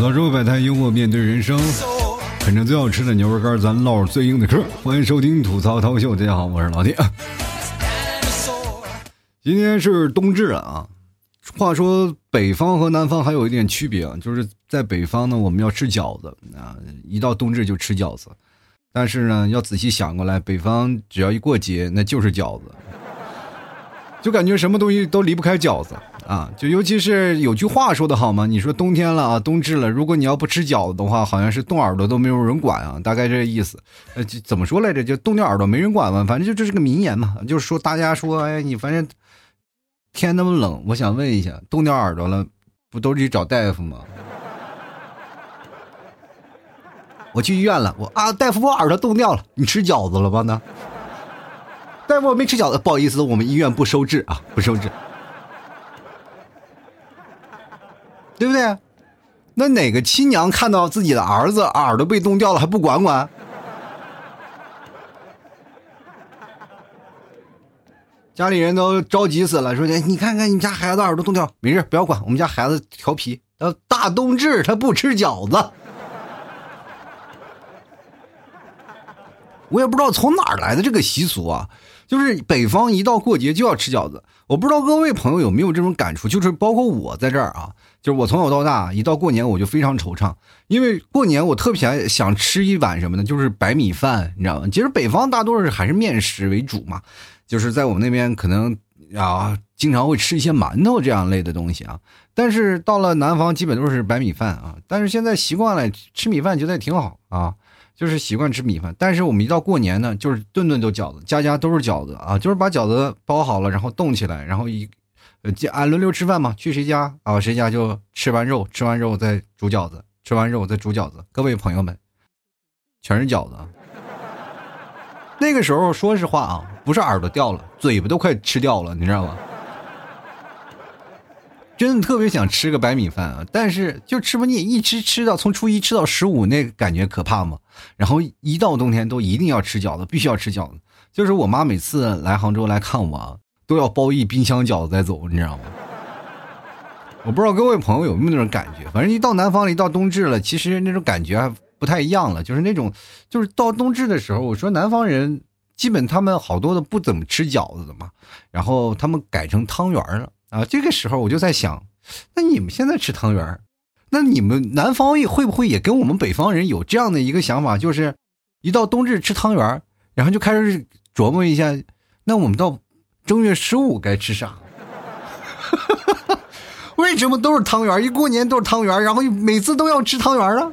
到社会百态，幽默面对人生，啃着最好吃的牛肉干，咱唠最硬的嗑。欢迎收听吐槽涛秀，大家好，我是老铁。今天是冬至了啊。话说北方和南方还有一点区别，就是在北方呢，我们要吃饺子啊，一到冬至就吃饺子。但是呢，要仔细想过来，北方只要一过节，那就是饺子，就感觉什么东西都离不开饺子啊。就尤其是有句话说的好嘛，你说冬天了啊，冬至了，如果你要不吃饺子的话，好像是冻耳朵都没有人管啊，大概这意思。呃，就怎么说来着？就冻掉耳朵没人管嘛，反正就这是个名言嘛，就是说大家说，哎，你反正。天那么冷，我想问一下，冻掉耳朵了，不都得找大夫吗？我去医院了，我啊，大夫，我耳朵冻掉了，你吃饺子了吧？呢？大夫，我没吃饺子，不好意思，我们医院不收治啊，不收治，对不对？那哪个亲娘看到自己的儿子耳朵被冻掉了还不管管？家里人都着急死了，说：“你你看看你家孩子耳朵冻掉，没事，不要管。我们家孩子调皮，到大冬至他不吃饺子。”我也不知道从哪儿来的这个习俗啊，就是北方一到过节就要吃饺子。我不知道各位朋友有没有这种感触，就是包括我在这儿啊，就是我从小到大一到过年我就非常惆怅，因为过年我特别想吃一碗什么呢？就是白米饭，你知道吗？其实北方大多数还是面食为主嘛。就是在我们那边可能啊，经常会吃一些馒头这样类的东西啊，但是到了南方基本都是白米饭啊。但是现在习惯了吃米饭，觉得也挺好啊，就是习惯吃米饭。但是我们一到过年呢，就是顿顿都饺子，家家都是饺子啊，就是把饺子包好了，然后冻起来，然后一呃按轮流吃饭嘛，去谁家啊，谁家就吃完肉，吃完肉再煮饺子，吃完肉再煮饺子。各位朋友们，全是饺子。那个时候说实话啊。不是耳朵掉了，嘴巴都快吃掉了，你知道吗？真的特别想吃个白米饭啊，但是就吃不腻，一吃吃到从初一吃到十五，那个感觉可怕吗？然后一到冬天都一定要吃饺子，必须要吃饺子。就是我妈每次来杭州来看我，都要包一冰箱饺子再走，你知道吗？我不知道各位朋友有没有那种感觉，反正一到南方了，一到冬至了，其实那种感觉还不太一样了。就是那种，就是到冬至的时候，我说南方人。基本他们好多的不怎么吃饺子的嘛，然后他们改成汤圆了啊。这个时候我就在想，那你们现在吃汤圆那你们南方会不会也跟我们北方人有这样的一个想法，就是一到冬至吃汤圆然后就开始琢磨一下，那我们到正月十五该吃啥？为什么都是汤圆一过年都是汤圆然后每次都要吃汤圆啊？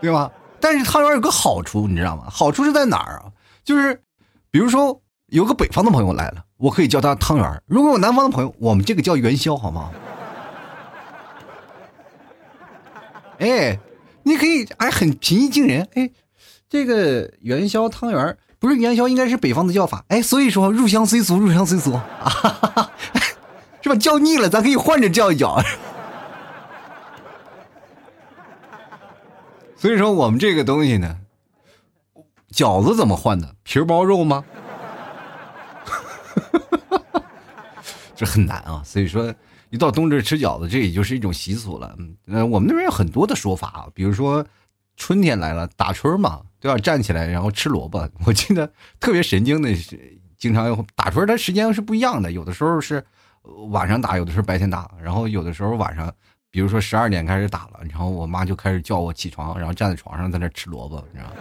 对吧？但是汤圆有个好处，你知道吗？好处是在哪儿啊？就是，比如说有个北方的朋友来了，我可以叫他汤圆如果有南方的朋友，我们这个叫元宵，好吗？哎，你可以哎，很平易近人。哎，这个元宵汤圆不是元宵，应该是北方的叫法。哎，所以说入乡随俗，入乡随俗啊，是吧？叫腻了，咱可以换着叫一叫。所以说我们这个东西呢，饺子怎么换的？皮包肉吗？这很难啊。所以说一到冬至吃饺子，这也就是一种习俗了。嗯，我们那边有很多的说法，比如说春天来了，打春嘛，都要站起来然后吃萝卜。我记得特别神经的是，经常打出来，它时间是不一样的，有的时候是晚上打，有的时候白天打，然后有的时候晚上。比如说十二点开始打了，然后我妈就开始叫我起床，然后站在床上在那吃萝卜，你知道吗？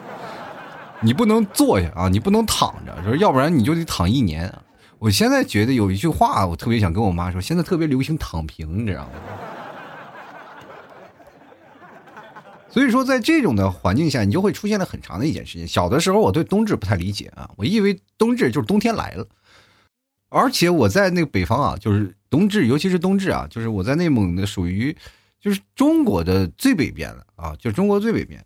你不能坐下啊，你不能躺着，说要不然你就得躺一年。我现在觉得有一句话，我特别想跟我妈说，现在特别流行躺平，你知道吗？所以说，在这种的环境下，你就会出现了很长的一件事情。小的时候，我对冬至不太理解啊，我以为冬至就是冬天来了，而且我在那个北方啊，就是。冬至，尤其是冬至啊，就是我在内蒙的，属于就是中国的最北边了啊，就中国最北边，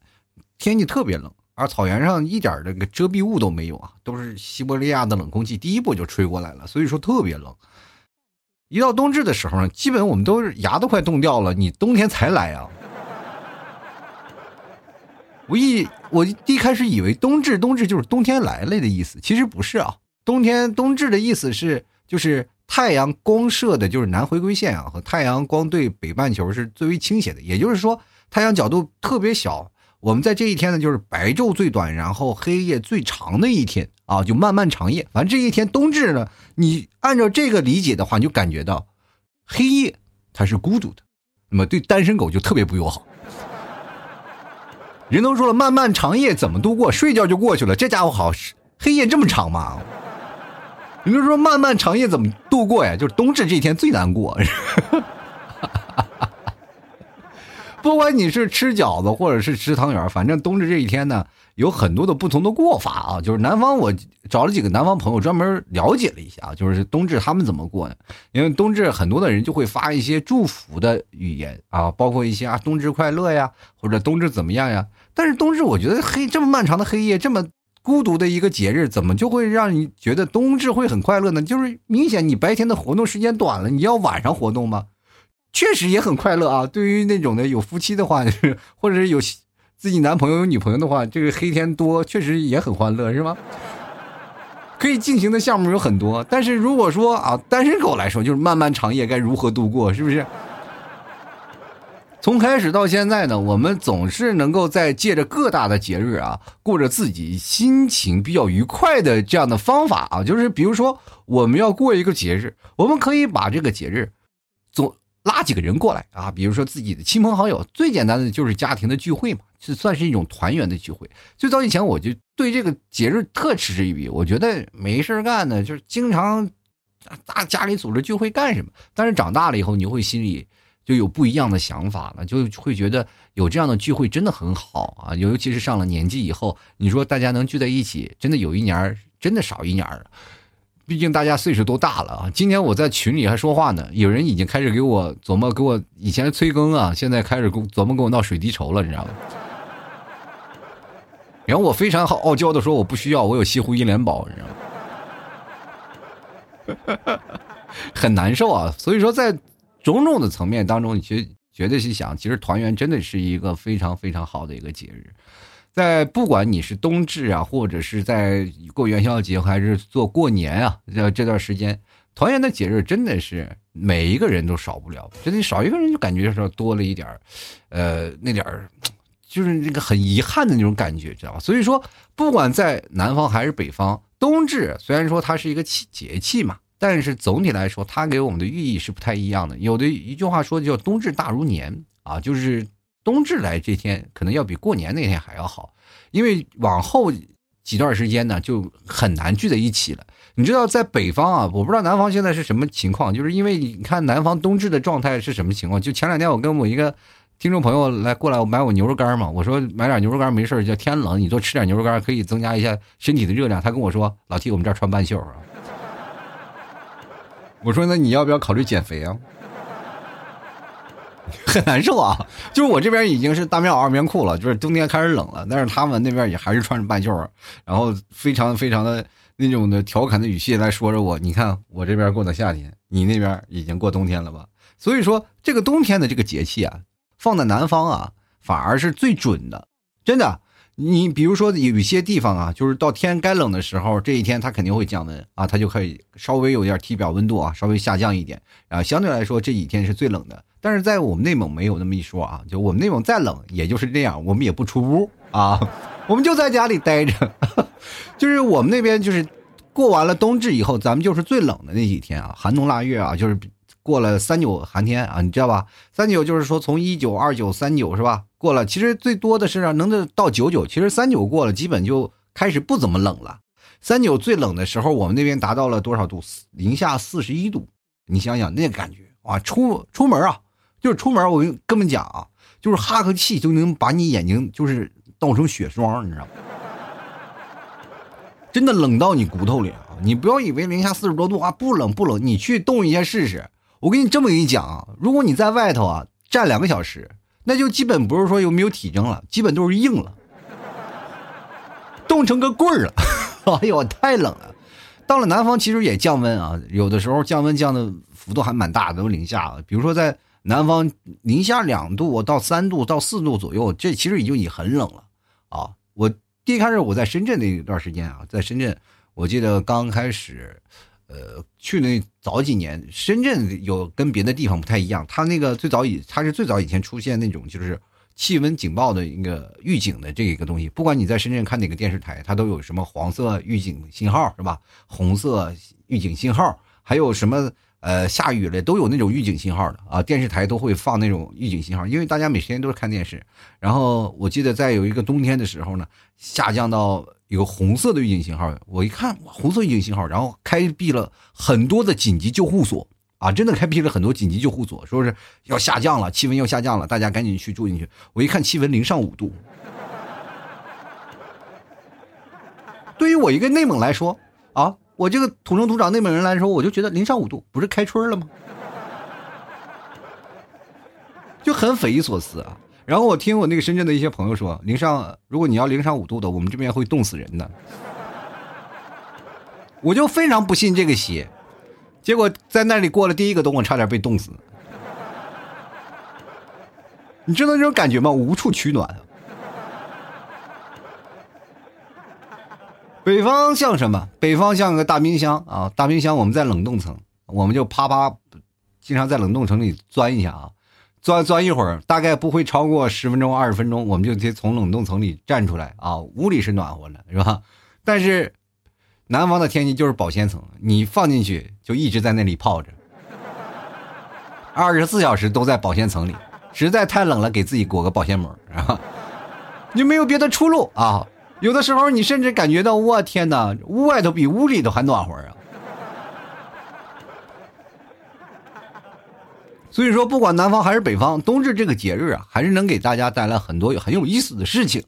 天气特别冷，而草原上一点这个遮蔽物都没有啊，都是西伯利亚的冷空气第一波就吹过来了，所以说特别冷。一到冬至的时候呢，基本我们都是牙都快冻掉了，你冬天才来啊！我一我一开始以为冬至冬至就是冬天来了的意思，其实不是啊，冬天冬至的意思是就是。太阳光射的就是南回归线啊，和太阳光对北半球是最为倾斜的，也就是说太阳角度特别小。我们在这一天呢，就是白昼最短，然后黑夜最长的一天啊，就漫漫长夜。反正这一天冬至呢，你按照这个理解的话，你就感觉到黑夜它是孤独的，那么对单身狗就特别不友好。人都说了，漫漫长夜怎么度过？睡觉就过去了。这家伙好，黑夜这么长吗？人都说漫漫长夜怎么度过呀？就是冬至这一天最难过。不管你是吃饺子或者是吃汤圆，反正冬至这一天呢，有很多的不同的过法啊。就是南方，我找了几个南方朋友专门了解了一下啊，就是冬至他们怎么过呢？因为冬至很多的人就会发一些祝福的语言啊，包括一些啊冬至快乐呀，或者冬至怎么样呀。但是冬至，我觉得黑这么漫长的黑夜，这么孤独的一个节日，怎么就会让你觉得冬至会很快乐呢？就是明显你白天的活动时间短了，你要晚上活动吗？确实也很快乐啊！对于那种的有夫妻的话，或者是有自己男朋友、有女朋友的话，这个黑天多确实也很欢乐，是吗？可以进行的项目有很多，但是如果说啊，单身狗来说，就是漫漫长夜该如何度过，是不是？从开始到现在呢，我们总是能够在借着各大的节日啊，过着自己心情比较愉快的这样的方法啊，就是比如说我们要过一个节日，我们可以把这个节日做。拉几个人过来啊，比如说自己的亲朋好友，最简单的就是家庭的聚会嘛，是算是一种团圆的聚会。最早以前我就对这个节日特嗤之以鼻，我觉得没事干呢，就是经常大家里组织聚会干什么？但是长大了以后，你会心里就有不一样的想法了，就会觉得有这样的聚会真的很好啊，尤其是上了年纪以后，你说大家能聚在一起，真的有一年真的少一年了。毕竟大家岁数都大了啊！今天我在群里还说话呢，有人已经开始给我琢磨，给我以前催更啊，现在开始琢磨跟我闹水滴筹了，你知道吗？然后我非常傲娇的说我不需要，我有西湖一联宝，你知道吗？很难受啊！所以说，在种种的层面当中，你觉绝对去想，其实团圆真的是一个非常非常好的一个节日。在不管你是冬至啊，或者是在过元宵节，还是做过年啊，这这段时间团圆的节日，真的是每一个人都少不了。真的少一个人就感觉说多了一点呃，那点儿就是那个很遗憾的那种感觉，知道吧？所以说，不管在南方还是北方，冬至虽然说它是一个气节气嘛，但是总体来说，它给我们的寓意是不太一样的。有的一句话说叫“冬至大如年”啊，就是。冬至来这天可能要比过年那天还要好，因为往后几段时间呢就很难聚在一起了。你知道在北方啊，我不知道南方现在是什么情况，就是因为你看南方冬至的状态是什么情况？就前两天我跟我一个听众朋友来过来买我牛肉干嘛，我说买点牛肉干没事叫天冷你多吃点牛肉干可以增加一下身体的热量。他跟我说老 T 我们这儿穿半袖啊，我说那你要不要考虑减肥啊？很难受啊！就是我这边已经是大棉袄、二棉裤了，就是冬天开始冷了，但是他们那边也还是穿着半袖，然后非常非常的那种的调侃的语气来说着我。你看我这边过的夏天，你那边已经过冬天了吧？所以说这个冬天的这个节气啊，放在南方啊，反而是最准的，真的。你比如说有一些地方啊，就是到天该冷的时候，这一天它肯定会降温啊，它就可以稍微有点体表温度啊，稍微下降一点啊，相对来说这几天是最冷的。但是在我们内蒙没有那么一说啊，就我们内蒙再冷也就是这样，我们也不出屋啊，我们就在家里待着。就是我们那边就是过完了冬至以后，咱们就是最冷的那几天啊，寒冬腊月啊，就是过了三九寒天啊，你知道吧？三九就是说从一九二九三九是吧？过了，其实最多的是能到九九。其实三九过了，基本就开始不怎么冷了。三九最冷的时候，我们那边达到了多少度？零下四十一度。你想想那感觉啊，出出门啊，就是出门，我跟跟们讲啊，就是哈个气就能把你眼睛就是冻成雪霜，你知道吗？真的冷到你骨头里啊！你不要以为零下四十多度啊不冷不冷，你去冻一下试试。我跟你这么跟你讲啊，如果你在外头啊站两个小时。那就基本不是说有没有体征了，基本都是硬了，冻成个棍儿了。哎呦，太冷了！到了南方其实也降温啊，有的时候降温降的幅度还蛮大的，都零下了。比如说在南方零下两度到三度到四度左右，这其实已经已很冷了啊。我第一开始我在深圳那一段时间啊，在深圳，我记得刚开始，呃，去那早几年，深圳有跟别的地方不太一样，它那个最早以它是最早以前出现那种就是气温警报的一个预警的这一个东西，不管你在深圳看哪个电视台，它都有什么黄色预警信号是吧？红色预警信号，还有什么呃下雨了都有那种预警信号的啊，电视台都会放那种预警信号，因为大家每天都是看电视。然后我记得在有一个冬天的时候呢，下降到。有红色的预警信号，我一看，红色预警信号，然后开辟了很多的紧急救护所啊，真的开辟了很多紧急救护所，说是要下降了，气温要下降了，大家赶紧去住进去。我一看气温零上五度，对于我一个内蒙来说啊，我这个土生土长内蒙人来说，我就觉得零上五度不是开春了吗？就很匪夷所思啊。然后我听我那个深圳的一些朋友说，零上如果你要零上五度的，我们这边会冻死人的。我就非常不信这个邪，结果在那里过了第一个冬，我差点被冻死。你知道那种感觉吗？无处取暖。北方像什么？北方像个大冰箱啊！大冰箱，我们在冷冻层，我们就啪啪，经常在冷冻层里钻一下啊。钻钻一会儿，大概不会超过十分钟、二十分钟，我们就得从冷冻层里站出来啊。屋里是暖和的，是吧？但是南方的天气就是保鲜层，你放进去就一直在那里泡着，二十四小时都在保鲜层里。实在太冷了，给自己裹个保鲜膜，啊，你没有别的出路啊。有的时候你甚至感觉到，我天哪，屋外头比屋里头还暖和啊。所以说，不管南方还是北方，冬至这个节日啊，还是能给大家带来很多很有意思的事情。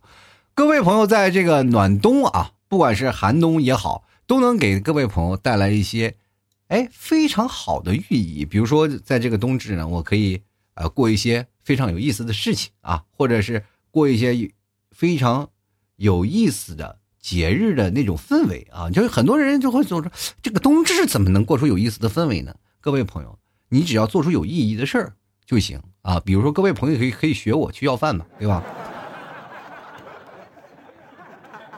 各位朋友，在这个暖冬啊，不管是寒冬也好，都能给各位朋友带来一些，哎，非常好的寓意。比如说，在这个冬至呢，我可以呃过一些非常有意思的事情啊，或者是过一些非常有意思的节日的那种氛围啊。就是很多人就会总说，这个冬至怎么能过出有意思的氛围呢？各位朋友。你只要做出有意义的事儿就行啊！比如说，各位朋友可以可以学我去要饭嘛，对吧？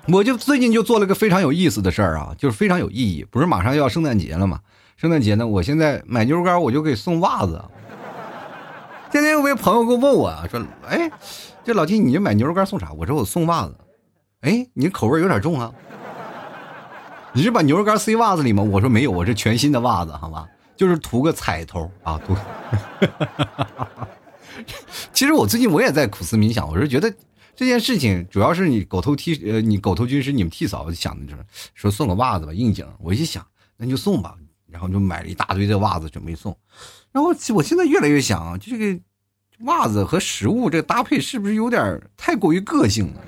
我就最近就做了个非常有意思的事儿啊，就是非常有意义。不是马上要圣诞节了嘛？圣诞节呢，我现在买牛肉干，我就给送袜子。今天有位朋友给我问我啊，说：“哎，这老金，你这买牛肉干送啥？”我说：“我送袜子。”哎，你口味有点重啊！你是把牛肉干塞袜子里吗？我说没有，我是全新的袜子，好吧？就是图个彩头啊！图。其实我最近我也在苦思冥想，我是觉得这件事情主要是你狗头替呃，你狗头军师你们替嫂想的就是说送个袜子吧应景。我一想那就送吧，然后就买了一大堆的袜子准备送。然后我现在越来越想，这个袜子和食物这个搭配是不是有点太过于个性了？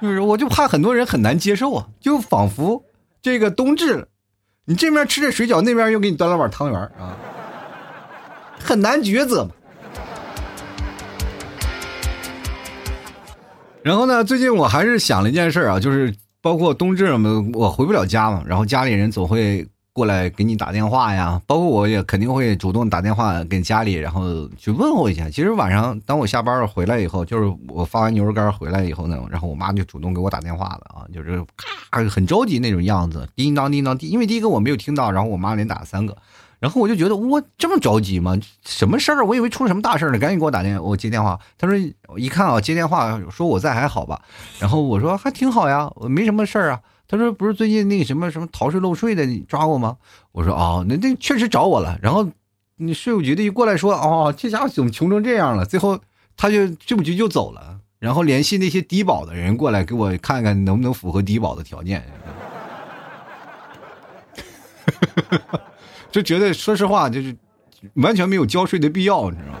就是我就怕很多人很难接受啊，就仿佛这个冬至。你这面吃着水饺，那边又给你端了碗汤圆啊，很难抉择嘛。然后呢，最近我还是想了一件事啊，就是包括冬至嘛，我回不了家嘛，然后家里人总会。过来给你打电话呀，包括我也肯定会主动打电话给家里，然后去问候一下。其实晚上当我下班回来以后，就是我发完牛肉干回来以后呢，然后我妈就主动给我打电话了啊，就是咔很着急那种样子，叮当叮当叮。因为第一个我没有听到，然后我妈连打了三个，然后我就觉得我这么着急吗？什么事儿？我以为出了什么大事儿呢，赶紧给我打电，我接电话。他说一看啊，接电话说我在还好吧？然后我说还挺好呀，我没什么事儿啊。他说：“不是最近那个什么什么逃税漏税的，抓过吗？”我说：“哦，那那确实找我了。”然后，你税务局的一过来说：“哦，这家伙怎么穷成这样了？”最后，他就税务局就走了，然后联系那些低保的人过来给我看看能不能符合低保的条件。就觉得说实话，就是完全没有交税的必要，你知道吗？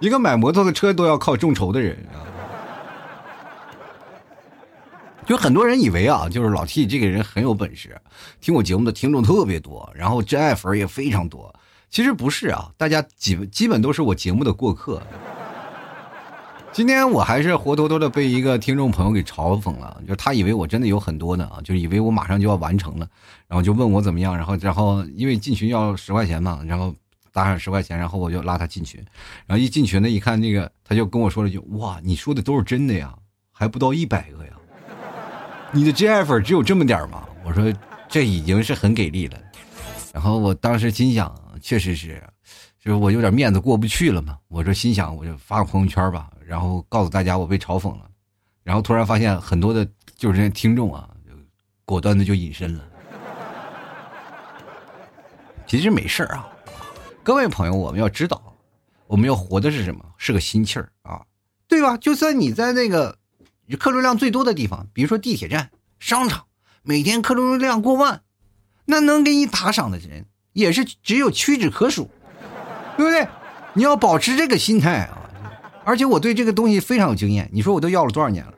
一个买摩托的车都要靠众筹的人啊。就很多人以为啊，就是老 T 这个人很有本事，听我节目的听众特别多，然后真爱粉也非常多。其实不是啊，大家基本基本都是我节目的过客。今天我还是活脱脱的被一个听众朋友给嘲讽了，就是他以为我真的有很多呢啊，就以为我马上就要完成了，然后就问我怎么样，然后然后因为进群要十块钱嘛，然后打上十块钱，然后我就拉他进群，然后一进群呢，一看那个他就跟我说了一句：“哇，你说的都是真的呀。”还不到一百个呀。你的真爱粉只有这么点吗？我说这已经是很给力了。然后我当时心想，确实是，就是我有点面子过不去了嘛。我说心想，我就发个朋友圈吧，然后告诉大家我被嘲讽了。然后突然发现很多的，就是听众啊，果断的就隐身了。其实没事啊，各位朋友，我们要知道，我们要活的是什么？是个心气儿啊，对吧？就算你在那个客流量最多的地方，比如说地铁站、商场，每天客流量过万，那能给你打赏的人也是只有屈指可数，对不对？你要保持这个心态啊！而且我对这个东西非常有经验，你说我都要了多少年了，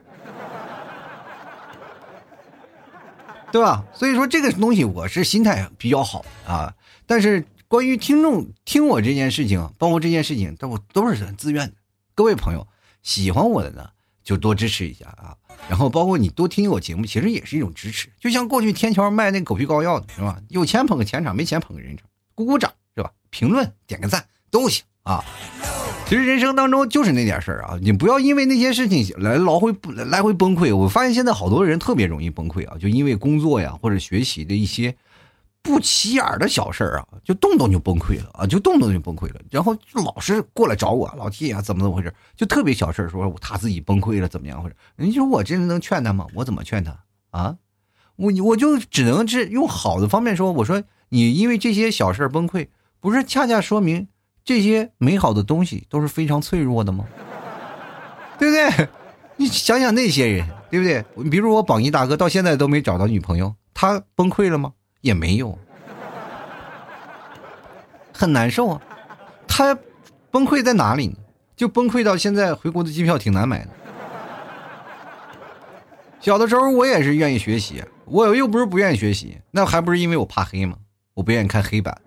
对吧？所以说这个东西我是心态比较好啊。但是关于听众听我这件事情，包括这件事情，都都是很自愿的。各位朋友喜欢我的呢，就多支持一下啊。然后包括你多听我节目，其实也是一种支持。就像过去天桥卖那狗皮膏药的是吧？有钱捧个钱场，没钱捧个人场，鼓鼓掌是吧？评论点个赞都行啊。其实人生当中就是那点事儿啊，你不要因为那些事情来来回来回崩溃。我发现现在好多人特别容易崩溃啊，就因为工作呀或者学习的一些。不起眼的小事儿啊，就动动就崩溃了啊，就动动就崩溃了，然后就老是过来找我，老弟啊，怎么怎么回事？就特别小事儿，说他自己崩溃了，怎么样回事？你说我真的能劝他吗？我怎么劝他啊？我我就只能是用好的方面说，我说你因为这些小事儿崩溃，不是恰恰说明这些美好的东西都是非常脆弱的吗？对不对？你想想那些人，对不对？你比如我榜一大哥到现在都没找到女朋友，他崩溃了吗？也没有，很难受啊！他崩溃在哪里呢？就崩溃到现在回国的机票挺难买的。小的时候我也是愿意学习，我又不是不愿意学习，那还不是因为我怕黑吗？我不愿意看黑板。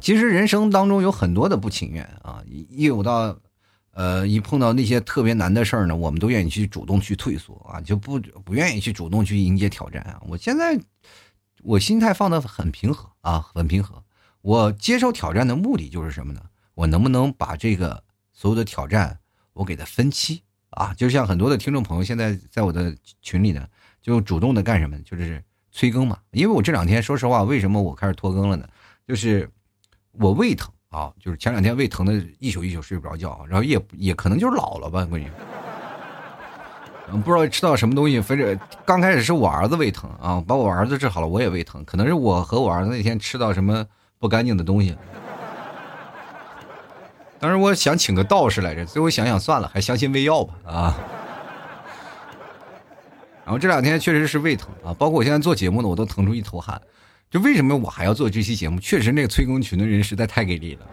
其实人生当中有很多的不情愿啊，一有到。呃，一碰到那些特别难的事儿呢，我们都愿意去主动去退缩啊，就不不愿意去主动去迎接挑战啊。我现在我心态放的很平和啊，很平和。我接受挑战的目的就是什么呢？我能不能把这个所有的挑战我给它分期啊？就像很多的听众朋友现在在我的群里呢，就主动的干什么？就是催更嘛。因为我这两天说实话，为什么我开始拖更了呢？就是我胃疼。啊，就是前两天胃疼的一宿一宿睡不着觉，然后也也可能就是老了吧，估计。嗯，不知道吃到什么东西，反正刚开始是我儿子胃疼啊，把我儿子治好了，我也胃疼，可能是我和我儿子那天吃到什么不干净的东西。当时我想请个道士来着，最后想想算了，还相信胃药吧啊。然后这两天确实是胃疼啊，包括我现在做节目呢，我都疼出一头汗。就为什么我还要做这期节目？确实，那个催更群的人实在太给力了。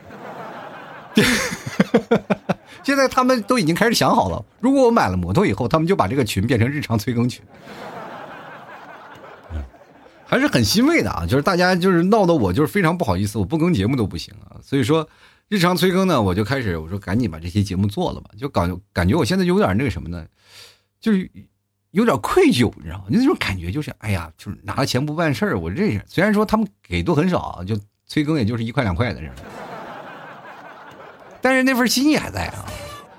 现在他们都已经开始想好了，如果我买了摩托以后，他们就把这个群变成日常催更群。还是很欣慰的啊！就是大家就是闹得我就是非常不好意思，我不更节目都不行啊。所以说，日常催更呢，我就开始我说赶紧把这些节目做了吧。就感感觉我现在有点那个什么呢？就是。有点愧疚，你知道吗？那种感觉就是，哎呀，就是拿了钱不办事儿。我这是虽然说他们给都很少，就催更也就是一块两块的这样，但是那份心意还在啊。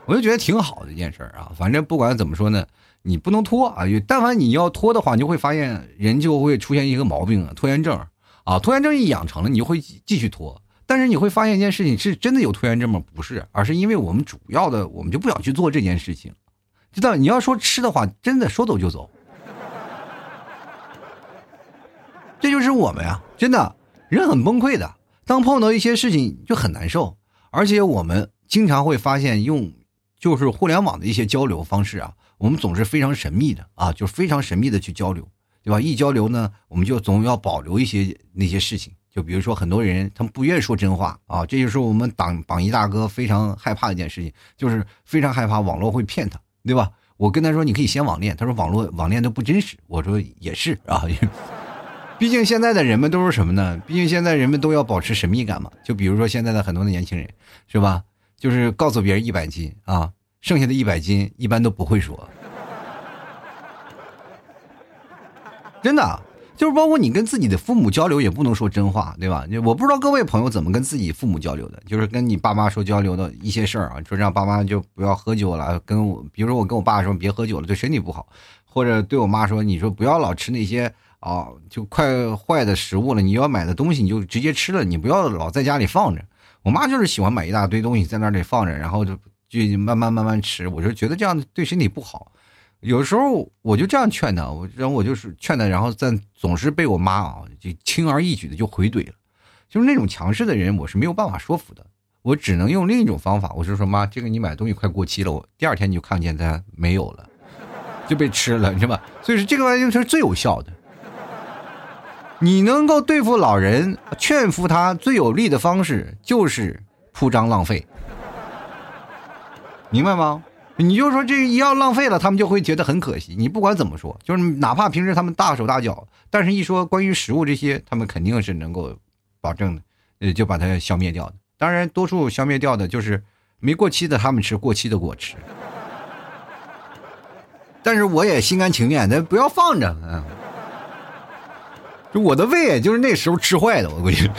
我就觉得挺好的一件事儿啊。反正不管怎么说呢，你不能拖啊。但凡你要拖的话，你就会发现人就会出现一个毛病啊，拖延症啊。拖延症一养成了，你就会继续拖。但是你会发现一件事情，是真的有拖延症吗？不是，而是因为我们主要的，我们就不想去做这件事情。知道你要说吃的话，真的说走就走，这就是我们呀！真的，人很崩溃的。当碰到一些事情就很难受，而且我们经常会发现，用就是互联网的一些交流方式啊，我们总是非常神秘的啊，就非常神秘的去交流，对吧？一交流呢，我们就总要保留一些那些事情，就比如说很多人他们不愿意说真话啊，这就是我们榜榜一大哥非常害怕的一件事情，就是非常害怕网络会骗他。对吧？我跟他说你可以先网恋，他说网络网恋都不真实。我说也是啊，毕竟现在的人们都是什么呢？毕竟现在人们都要保持神秘感嘛。就比如说现在的很多的年轻人，是吧？就是告诉别人一百斤啊，剩下的一百斤一般都不会说。真的，就是包括你跟自己的父母交流也不能说真话，对吧？我不知道各位朋友怎么跟自己父母交流的，就是跟你爸妈说交流的一些事儿啊，说让爸妈就不要喝酒了，跟我，比如说我跟我爸说别喝酒了，对身体不好，或者对我妈说，你说不要老吃那些啊就快坏的食物了，你要买的东西你就直接吃了，你不要老在家里放着。我妈就是喜欢买一大堆东西在那里放着，然后就就慢慢慢慢吃，我就觉得这样对身体不好。有时候我就这样劝他，我然后我就是劝他，然后但总是被我妈啊就轻而易举的就回怼了，就是那种强势的人，我是没有办法说服的，我只能用另一种方法，我就说妈，这个你买东西快过期了，我第二天你就看见它没有了，就被吃了，是吧？所以说这个玩意是最有效的，你能够对付老人、劝服他最有利的方式就是铺张浪费，明白吗？你就说这一要浪费了，他们就会觉得很可惜。你不管怎么说，就是哪怕平时他们大手大脚，但是一说关于食物这些，他们肯定是能够保证的，呃，就把它消灭掉的。当然，多数消灭掉的就是没过期的，他们吃过期的给我吃。但是我也心甘情愿，咱不要放着，嗯，就我的胃就是那时候吃坏的，我估计。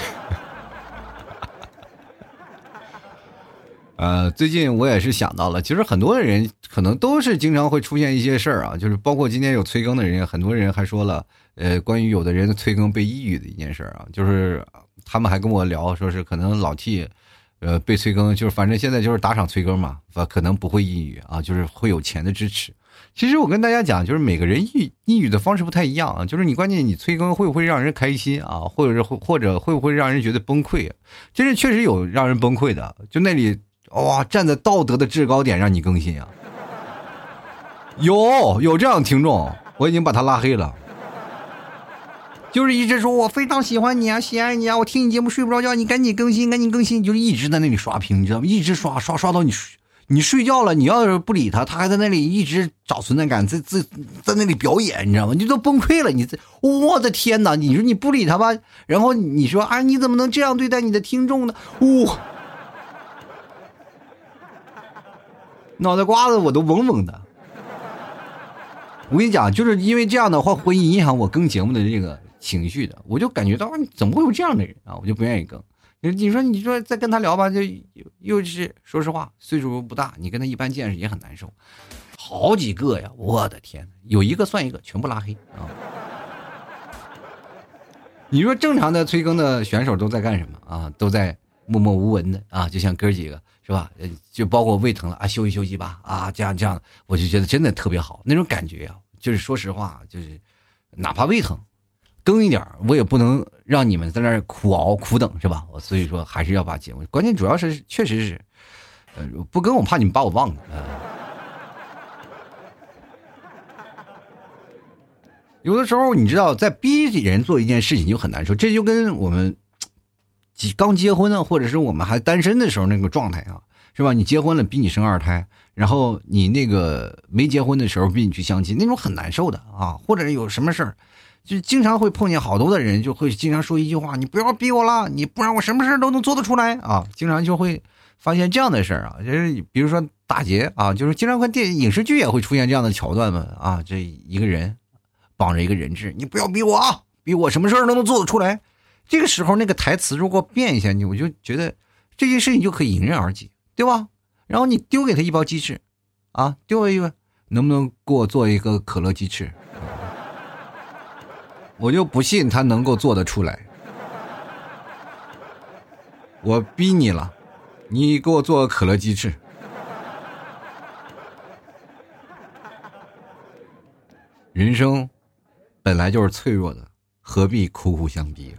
呃，最近我也是想到了，其实很多人可能都是经常会出现一些事儿啊，就是包括今天有催更的人，很多人还说了，呃，关于有的人催更被抑郁的一件事儿啊，就是他们还跟我聊，说是可能老 T，呃，被催更，就是反正现在就是打赏催更嘛，可能不会抑郁啊，就是会有钱的支持。其实我跟大家讲，就是每个人抑抑郁的方式不太一样啊，就是你关键你催更会不会让人开心啊，或者是或者会不会让人觉得崩溃？其实确实有让人崩溃的，就那里。哇，站在道德的制高点让你更新啊！有有这样的听众，我已经把他拉黑了。就是一直说我非常喜欢你啊，喜爱你啊，我听你节目睡不着觉，你赶紧更新，赶紧更新，就是一直在那里刷屏，你知道吗？一直刷刷刷到你睡你睡觉了，你要是不理他，他还在那里一直找存在感，在在在那里表演，你知道吗？你都崩溃了，你这我的天哪！你说你不理他吧，然后你说啊，你怎么能这样对待你的听众呢？哇！脑袋瓜子我都嗡嗡的，我跟你讲，就是因为这样的话会影响我更节目的这个情绪的，我就感觉到怎么会有这样的人啊，我就不愿意更。你你说你说再跟他聊吧，就又是说实话，岁数不大，你跟他一般见识也很难受。好几个呀，我的天，有一个算一个，全部拉黑啊！你说正常的催更的选手都在干什么啊？都在默默无闻的啊，就像哥几个。是吧？呃，就包括胃疼了啊，休息休息吧啊，这样这样，我就觉得真的特别好，那种感觉啊，就是说实话，就是哪怕胃疼，更一点我也不能让你们在那儿苦熬苦等，是吧？我所以说还是要把节目，关键主要是确实是，呃，不更我怕你们把我忘了。有的时候你知道，在逼人做一件事情就很难受，这就跟我们。刚结婚呢，或者是我们还单身的时候那个状态啊，是吧？你结婚了逼你生二胎，然后你那个没结婚的时候逼你去相亲，那种很难受的啊。或者有什么事儿，就经常会碰见好多的人，就会经常说一句话：“你不要逼我了，你不然我什么事儿都能做得出来啊。”经常就会发现这样的事儿啊，就是比如说打劫啊，就是经常看电影视剧也会出现这样的桥段嘛啊，这一个人绑着一个人质，你不要逼我啊，逼我什么事儿都能做得出来。这个时候，那个台词如果变一下，你我就觉得这件事情就可以迎刃而解，对吧？然后你丢给他一包鸡翅，啊，丢了一个，能不能给我做一个可乐鸡翅？我就不信他能够做得出来。我逼你了，你给我做个可乐鸡翅。人生本来就是脆弱的，何必苦苦相逼？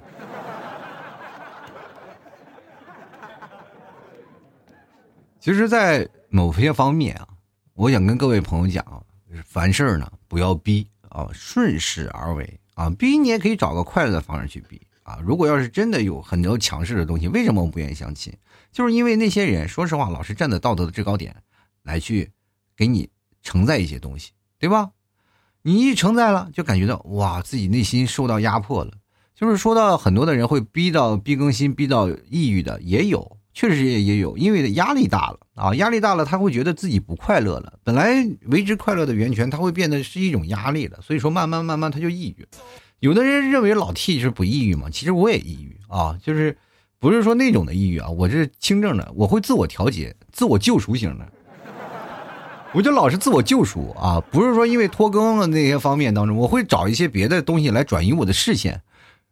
其实，在某些方面啊，我想跟各位朋友讲啊，凡事呢不要逼啊，顺势而为啊。逼你也可以找个快乐的方式去逼啊。如果要是真的有很多强势的东西，为什么我不愿意相亲？就是因为那些人，说实话，老是站在道德的制高点来去给你承载一些东西，对吧？你一承载了，就感觉到哇，自己内心受到压迫了。就是说到很多的人会逼到逼更新，逼到抑郁的也有。确实也也有，因为压力大了啊，压力大了，他会觉得自己不快乐了。本来维持快乐的源泉，他会变得是一种压力了。所以说，慢慢慢慢他就抑郁。有的人认为老 T 是不抑郁嘛，其实我也抑郁啊，就是不是说那种的抑郁啊，我是轻症的，我会自我调节、自我救赎型的。我就老是自我救赎啊，不是说因为拖更的那些方面当中，我会找一些别的东西来转移我的视线。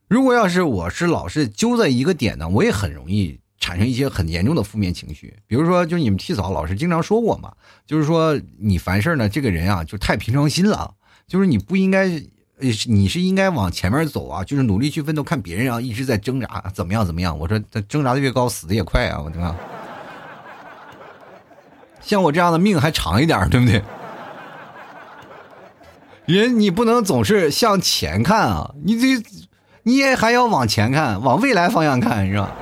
如果要是我是老是揪在一个点呢，我也很容易产生一些很严重的负面情绪。比如说，就你们 T 嫂老师经常说我嘛，就是说你凡事呢，这个人啊就太平常心了，就是你不应该，你是应该往前面走啊，就是努力去奋斗。看别人啊一直在挣扎，怎么样怎么样？我说他挣扎的越高，死的也快啊！我他妈，像我这样的命还长一点，对不对？人你不能总是向前看啊，你这。你也还要往前看，往未来方向看，是吧？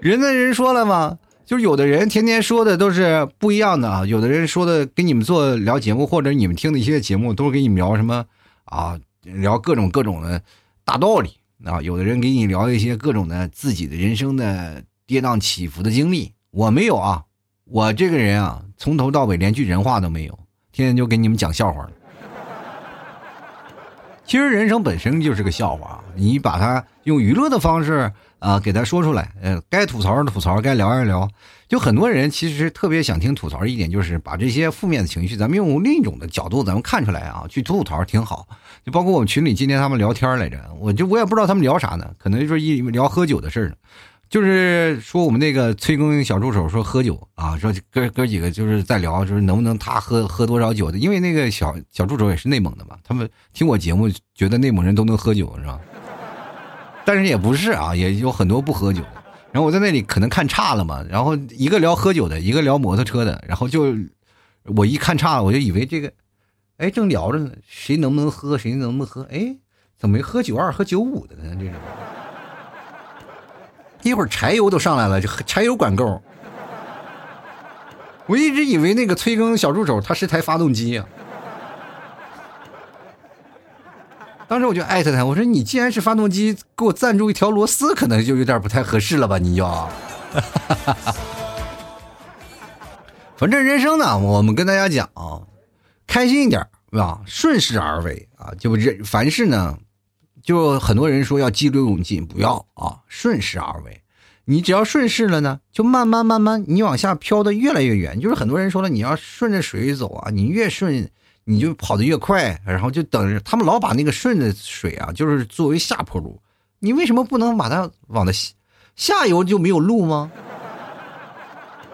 人的人说了吗，就是有的人天天说的都是不一样的啊。有的人说的跟你们做聊节目，或者你们听的一些节目，都是给你们聊什么啊？聊各种各种的大道理啊。有的人给你聊一些各种的自己的人生的跌宕起伏的经历。我没有啊，我这个人啊，从头到尾连句人话都没有，天天就给你们讲笑话了。其实人生本身就是个笑话，你把它用娱乐的方式啊给他说出来，呃，该吐槽的吐槽，该聊一聊。就很多人其实特别想听吐槽一点，就是把这些负面的情绪，咱们用另一种的角度，咱们看出来啊，去吐吐槽挺好。就包括我们群里今天他们聊天来着，我就我也不知道他们聊啥呢，可能就是一聊喝酒的事儿。就是说，我们那个催更小助手说喝酒啊，说哥哥几个就是在聊，就是能不能他喝喝多少酒的？因为那个小小助手也是内蒙的嘛，他们听我节目觉得内蒙人都能喝酒是吧？但是也不是啊，也有很多不喝酒。然后我在那里可能看差了嘛，然后一个聊喝酒的，一个聊摩托车的，然后就我一看差了，我就以为这个，哎，正聊着呢，谁能不能喝，谁能不能喝？哎，怎么没喝九二喝九五的呢？这种。一会儿柴油都上来了，就柴油管够。我一直以为那个催更小助手他是台发动机呀。当时我就艾特他，我说你既然是发动机，给我赞助一条螺丝，可能就有点不太合适了吧？你要。反正人生呢，我们跟大家讲，啊开心一点，是吧？顺势而为啊，就人凡事呢。就很多人说要激流勇进，不要啊，顺势而为。你只要顺势了呢，就慢慢慢慢，你往下飘的越来越远。就是很多人说了，你要顺着水走啊，你越顺，你就跑得越快。然后就等着他们老把那个顺着水啊，就是作为下坡路。你为什么不能把它往的下下游就没有路吗？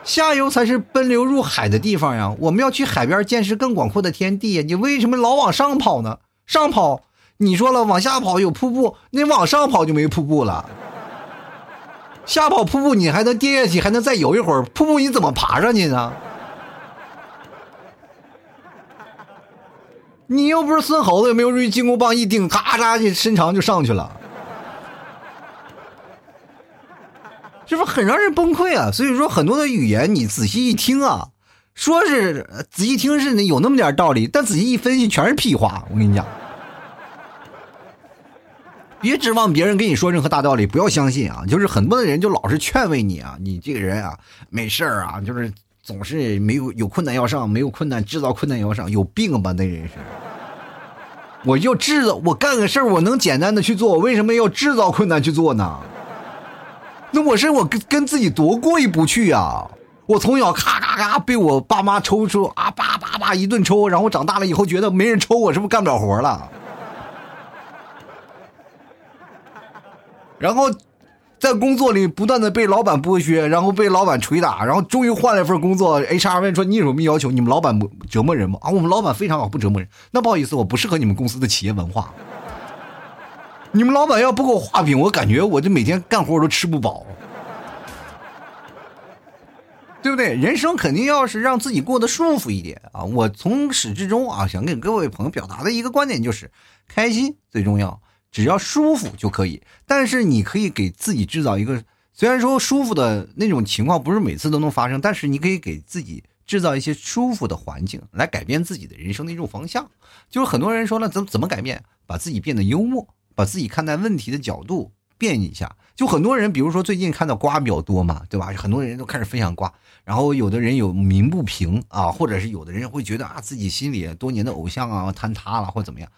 下游才是奔流入海的地方呀！我们要去海边见识更广阔的天地呀。你为什么老往上跑呢？上跑。你说了往下跑有瀑布，那往上跑就没瀑布了。下跑瀑布你还能跌下去，还能再游一会儿。瀑布你怎么爬上去呢？你又不是孙猴子，又没有用金箍棒一顶，咔嚓就伸长就上去了，这不是很让人崩溃啊！所以说很多的语言你仔细一听啊，说是仔细听是有那么点道理，但仔细一分析全是屁话。我跟你讲。别指望别人跟你说任何大道理，不要相信啊！就是很多的人就老是劝慰你啊，你这个人啊，没事儿啊，就是总是没有有困难要上，没有困难制造困难要上，有病吧？那人是。我就制造，我干个事儿，我能简单的去做，我为什么要制造困难去做呢？那我是我跟跟自己多过意不去呀！我从小咔咔咔被我爸妈抽出啊，叭叭叭一顿抽，然后长大了以后觉得没人抽我，是不是干不了活了？然后，在工作里不断的被老板剥削，然后被老板捶打，然后终于换了一份工作。HR 问说：“你有什么要求？你们老板不折磨人吗？”啊，我们老板非常好，不折磨人。那不好意思，我不适合你们公司的企业文化。你们老板要不给我画饼，我感觉我这每天干活我都吃不饱，对不对？人生肯定要是让自己过得舒服一点啊！我从始至终啊，想给各位朋友表达的一个观点就是：开心最重要。只要舒服就可以，但是你可以给自己制造一个，虽然说舒服的那种情况不是每次都能发生，但是你可以给自己制造一些舒服的环境，来改变自己的人生的一种方向。就是很多人说了，怎怎么改变？把自己变得幽默，把自己看待问题的角度变一下。就很多人，比如说最近看到瓜比较多嘛，对吧？很多人都开始分享瓜，然后有的人有鸣不平啊，或者是有的人会觉得啊，自己心里多年的偶像啊坍塌了或怎么样。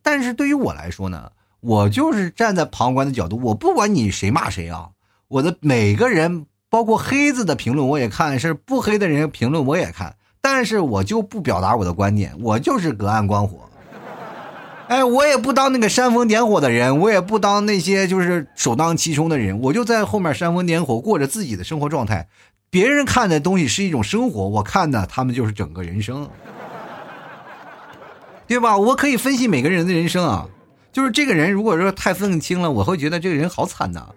但是对于我来说呢，我就是站在旁观的角度，我不管你谁骂谁啊，我的每个人，包括黑子的评论我也看，是不黑的人评论我也看，但是我就不表达我的观点，我就是隔岸观火。哎，我也不当那个煽风点火的人，我也不当那些就是首当其冲的人，我就在后面煽风点火，过着自己的生活状态。别人看的东西是一种生活，我看的他们就是整个人生，对吧？我可以分析每个人的人生啊，就是这个人如果说太愤青了，我会觉得这个人好惨呐。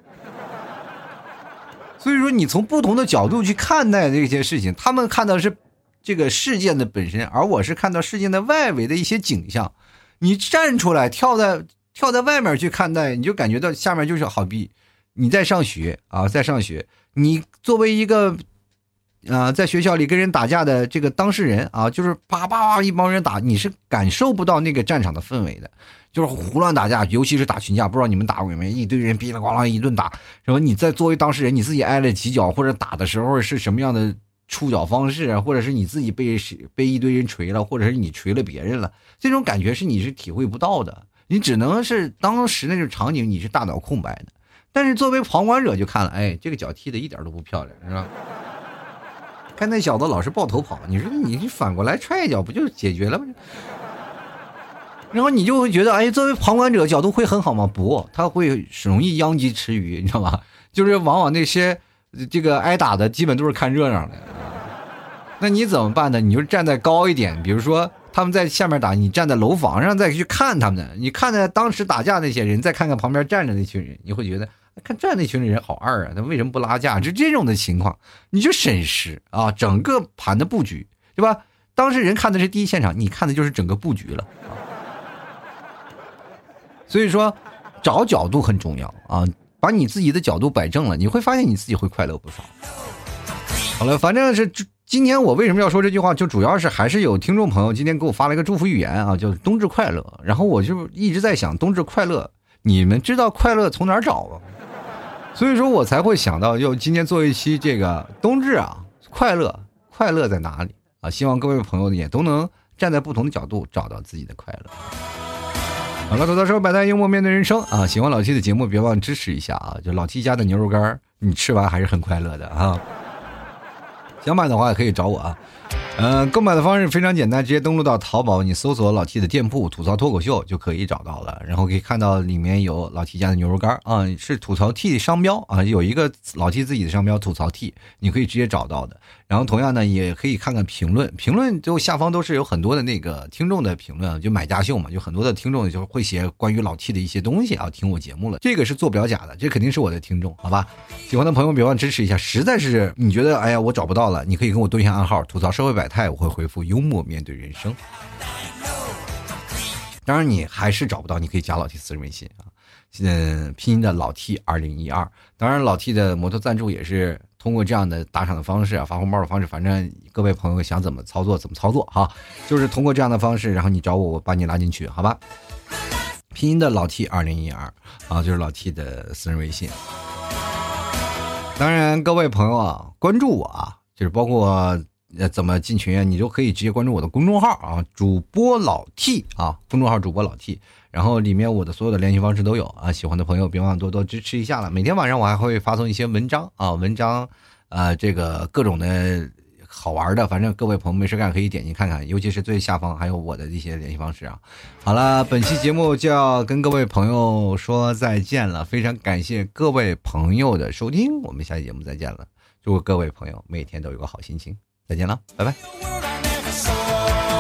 所以说，你从不同的角度去看待这些事情，他们看到是这个事件的本身，而我是看到事件的外围的一些景象。你站出来，跳在跳在外面去看待，你就感觉到下面就是好比你在上学啊，在上学。你作为一个啊，在学校里跟人打架的这个当事人啊，就是叭叭叭一帮人打，你是感受不到那个战场的氛围的，就是胡乱打架，尤其是打群架。不知道你们打过没？一堆人噼里呱啦一顿打，然后你在作为当事人，你自己挨了几脚，或者打的时候是什么样的？触角方式，或者是你自己被被一堆人锤了，或者是你锤了别人了，这种感觉是你是体会不到的，你只能是当时那种场景你是大脑空白的。但是作为旁观者就看了，哎，这个脚踢的一点都不漂亮，是吧？看那小子老是抱头跑，你说你反过来踹一脚不就解决了吗？然后你就会觉得，哎，作为旁观者角度会很好吗？不，他会容易殃及池鱼，你知道吗？就是往往那些这个挨打的基本都是看热闹的。那你怎么办呢？你就站在高一点，比如说他们在下面打，你站在楼房上再去看他们。你看在当时打架那些人，再看看旁边站着那群人，你会觉得看站那群人好二啊！他为什么不拉架？就这种的情况，你就审视啊，整个盘的布局，对吧？当事人看的是第一现场，你看的就是整个布局了。所以说，找角度很重要啊，把你自己的角度摆正了，你会发现你自己会快乐不少。好了，反正是。今天我为什么要说这句话？就主要是还是有听众朋友今天给我发了一个祝福语言啊，就是冬至快乐。然后我就一直在想，冬至快乐，你们知道快乐从哪儿找吗？所以说我才会想到，就今天做一期这个冬至啊，快乐，快乐在哪里啊？希望各位朋友也都能站在不同的角度找到自己的快乐。好了，走到说百态幽默面对人生啊！喜欢老 T 的节目，别忘支持一下啊！就老 T 家的牛肉干，你吃完还是很快乐的啊！想买的话也可以找我啊，嗯，购买的方式非常简单，直接登录到淘宝，你搜索老 T 的店铺“吐槽脱口秀”就可以找到了，然后可以看到里面有老 T 家的牛肉干啊，是吐槽 T 商标啊，有一个老 T 自己的商标吐槽 T，你可以直接找到的。然后同样呢，也可以看看评论，评论就下方都是有很多的那个 听众的评论，就买家秀嘛，就很多的听众就会写关于老 T 的一些东西啊，听我节目了，这个是做不了假的，这肯定是我的听众，好吧？喜欢的朋友别忘支持一下，实在是你觉得哎呀我找不到了，你可以跟我对一下暗号，吐槽社会百态，我会回复幽默面对人生。当然你还是找不到，你可以加老 T 私人微信啊，嗯，拼音的老 T 二零一二，当然老 T 的摩托赞助也是。通过这样的打赏的方式啊，发红包的方式，反正各位朋友想怎么操作怎么操作哈，就是通过这样的方式，然后你找我，我把你拉进去，好吧？拼音的老 T 二零一二啊，就是老 T 的私人微信。当然，各位朋友啊，关注我啊，就是包括呃怎么进群啊，你就可以直接关注我的公众号啊，主播老 T 啊，公众号主播老 T。然后里面我的所有的联系方式都有啊，喜欢的朋友别忘多多支持一下了。每天晚上我还会发送一些文章啊，文章，呃，这个各种的好玩的，反正各位朋友没事干可以点进看看，尤其是最下方还有我的一些联系方式啊。好了，本期节目就要跟各位朋友说再见了，非常感谢各位朋友的收听，我们下期节目再见了，祝各位朋友每天都有个好心情，再见了拜拜。